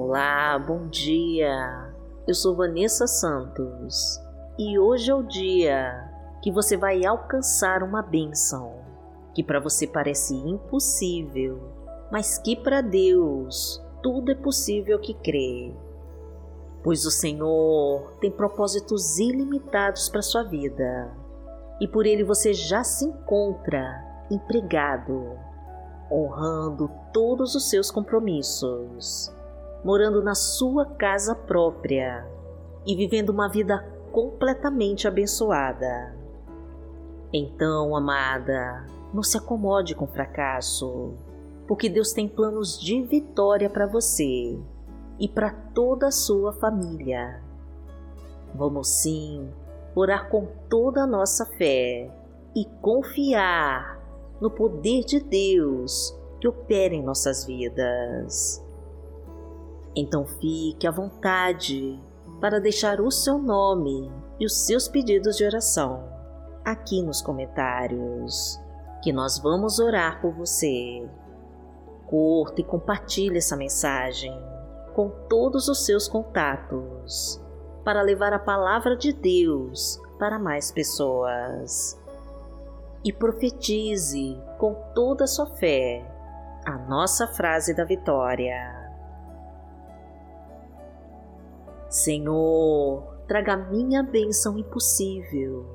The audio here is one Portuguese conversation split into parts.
Olá, bom dia. Eu sou Vanessa Santos e hoje é o dia que você vai alcançar uma bênção que para você parece impossível, mas que para Deus tudo é possível que crê. Pois o Senhor tem propósitos ilimitados para sua vida e por ele você já se encontra empregado, honrando todos os seus compromissos, morando na sua casa própria e vivendo uma vida completamente abençoada. Então, amada, não se acomode com fracasso, porque Deus tem planos de vitória para você e para toda a sua família. Vamos sim orar com toda a nossa fé e confiar no poder de Deus que opera em nossas vidas. Então fique à vontade para deixar o seu nome e os seus pedidos de oração aqui nos comentários, que nós vamos orar por você. Curta e compartilhe essa mensagem com todos os seus contatos para levar a palavra de Deus para mais pessoas. E profetize com toda a sua fé a nossa frase da vitória. Senhor, traga minha bênção impossível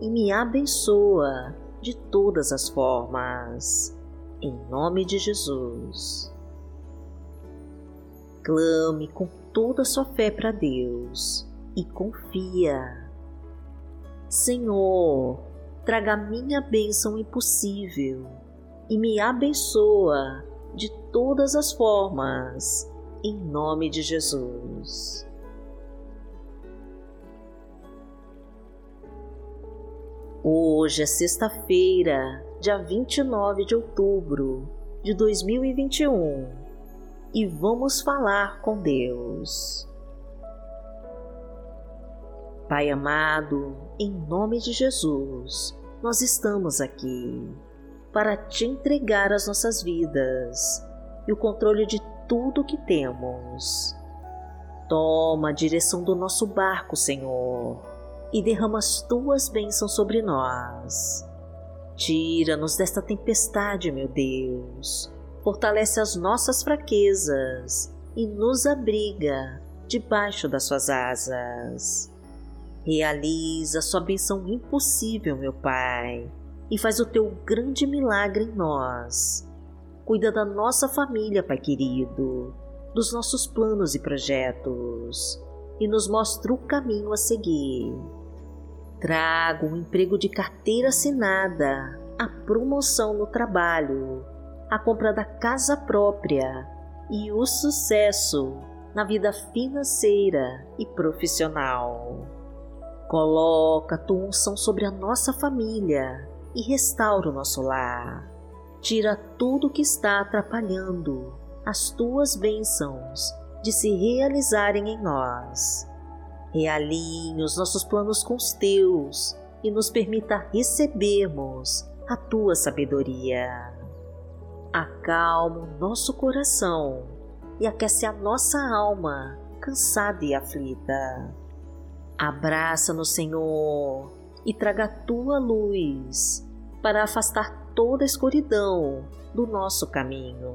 e me abençoa de todas as formas. Em nome de Jesus. Clame com toda a sua fé para Deus e confia. Senhor, traga minha bênção impossível e me abençoa de todas as formas, em nome de Jesus. Hoje é sexta-feira, dia 29 de outubro de 2021 e vamos falar com Deus. Pai amado, em nome de Jesus, nós estamos aqui para te entregar as nossas vidas e o controle de tudo que temos. Toma a direção do nosso barco, Senhor e derrama as tuas bênçãos sobre nós. Tira-nos desta tempestade, meu Deus. Fortalece as nossas fraquezas e nos abriga debaixo das suas asas. Realiza a sua bênção impossível, meu Pai, e faz o teu grande milagre em nós. Cuida da nossa família, Pai querido, dos nossos planos e projetos, e nos mostra o caminho a seguir. Trago um emprego de carteira assinada, a promoção no trabalho, a compra da casa própria e o sucesso na vida financeira e profissional. Coloca a tua unção sobre a nossa família e restaura o nosso lar. Tira tudo que está atrapalhando as tuas bênçãos de se realizarem em nós Realinhe os nossos planos com os teus e nos permita recebermos a tua sabedoria. Acalma o nosso coração e aquece a nossa alma cansada e aflita. Abraça-nos, Senhor, e traga a tua luz para afastar toda a escuridão do nosso caminho.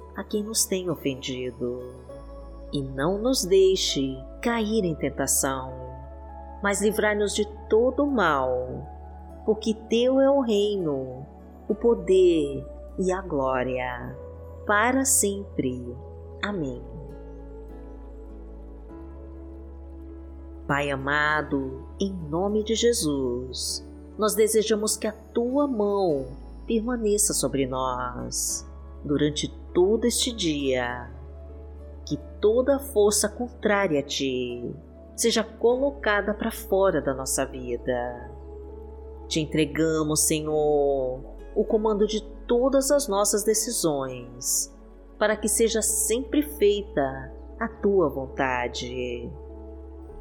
a quem nos tem ofendido e não nos deixe cair em tentação, mas livrai-nos de todo mal, porque Teu é o reino, o poder e a glória, para sempre. Amém. Pai amado, em nome de Jesus, nós desejamos que a Tua mão permaneça sobre nós durante todo este dia toda força contrária a ti seja colocada para fora da nossa vida. Te entregamos, Senhor, o comando de todas as nossas decisões, para que seja sempre feita a tua vontade.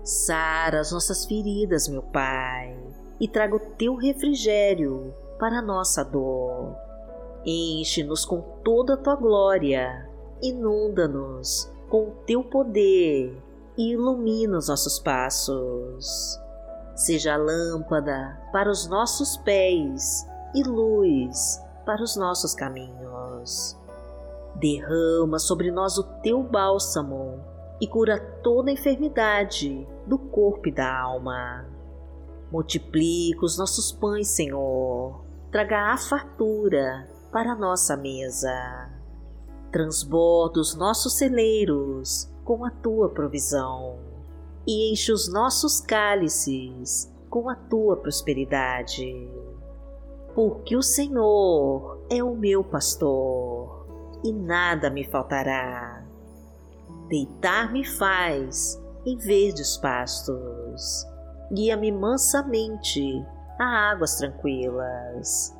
Sara as nossas feridas, meu Pai, e traga o teu refrigério para a nossa dor. Enche-nos com toda a tua glória, inunda-nos com o teu poder e ilumina os nossos passos. Seja lâmpada para os nossos pés e luz para os nossos caminhos. Derrama sobre nós o teu bálsamo e cura toda enfermidade do corpo e da alma. Multiplica os nossos pães, Senhor. Traga a fartura para nossa mesa. Transborda os nossos celeiros com a tua provisão e enche os nossos cálices com a tua prosperidade. Porque o Senhor é o meu pastor e nada me faltará. Deitar-me faz em verdes pastos, guia-me mansamente a águas tranquilas.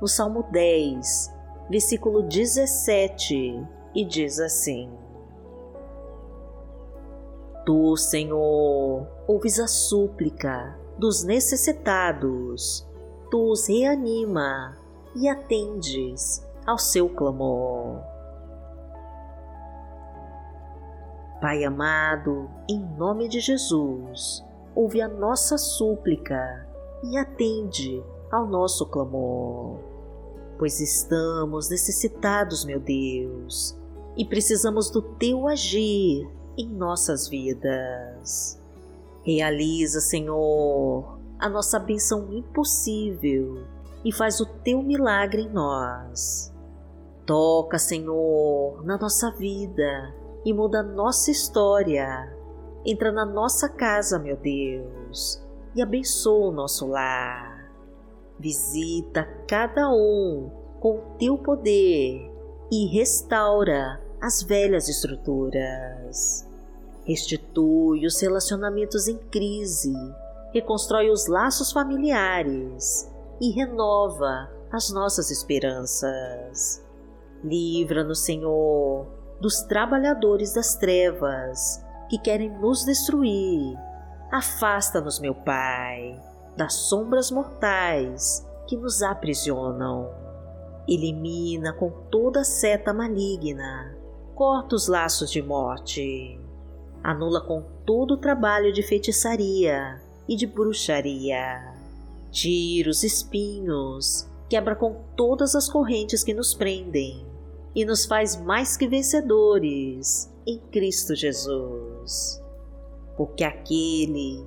no Salmo 10, versículo 17, e diz assim: Tu, Senhor, ouves a súplica dos necessitados, tu os reanima e atendes ao seu clamor. Pai amado, em nome de Jesus, ouve a nossa súplica e atende ao nosso clamor, pois estamos necessitados, meu Deus, e precisamos do teu agir em nossas vidas. Realiza, Senhor, a nossa benção impossível e faz o teu milagre em nós. Toca, Senhor, na nossa vida e muda a nossa história. Entra na nossa casa, meu Deus, e abençoa o nosso lar. Visita cada um com teu poder e restaura as velhas estruturas. Restitui os relacionamentos em crise, reconstrói os laços familiares e renova as nossas esperanças. Livra-nos, Senhor, dos trabalhadores das trevas que querem nos destruir. Afasta-nos, meu Pai, das sombras mortais que nos aprisionam. Elimina com toda seta maligna corta os laços de morte, anula com todo o trabalho de feitiçaria e de bruxaria, tira os espinhos, quebra com todas as correntes que nos prendem e nos faz mais que vencedores em Cristo Jesus. Porque aquele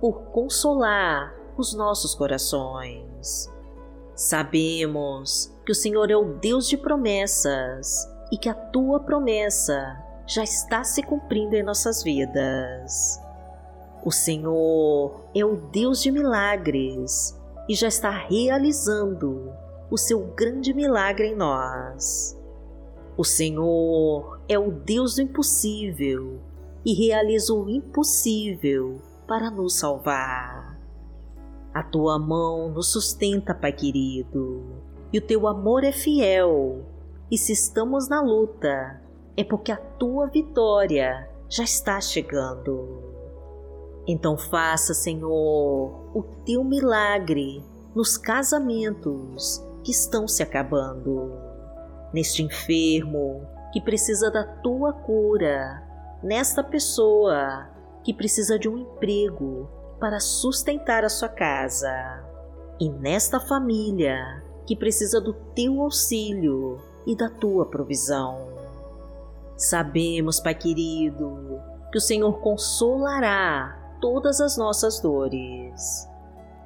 por consolar os nossos corações. Sabemos que o Senhor é o Deus de promessas e que a tua promessa já está se cumprindo em nossas vidas. O Senhor é o Deus de milagres e já está realizando o seu grande milagre em nós. O Senhor é o Deus do impossível e realiza o impossível para nos salvar. A tua mão nos sustenta, Pai querido, e o teu amor é fiel. E se estamos na luta, é porque a tua vitória já está chegando. Então faça, Senhor, o teu milagre nos casamentos que estão se acabando neste enfermo que precisa da tua cura, nesta pessoa que precisa de um emprego para sustentar a sua casa, e nesta família que precisa do teu auxílio e da tua provisão. Sabemos, Pai querido, que o Senhor consolará todas as nossas dores,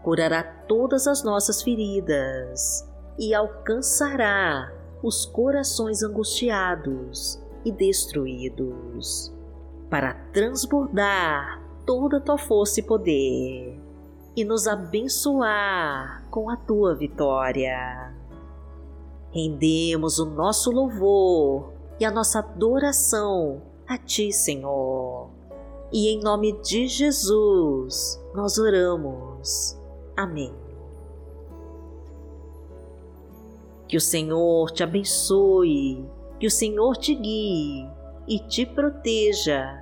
curará todas as nossas feridas e alcançará os corações angustiados e destruídos, para transbordar toda a tua força e poder e nos abençoar com a tua vitória. Rendemos o nosso louvor e a nossa adoração a ti, Senhor. E em nome de Jesus nós oramos. Amém. Que o Senhor te abençoe, que o Senhor te guie e te proteja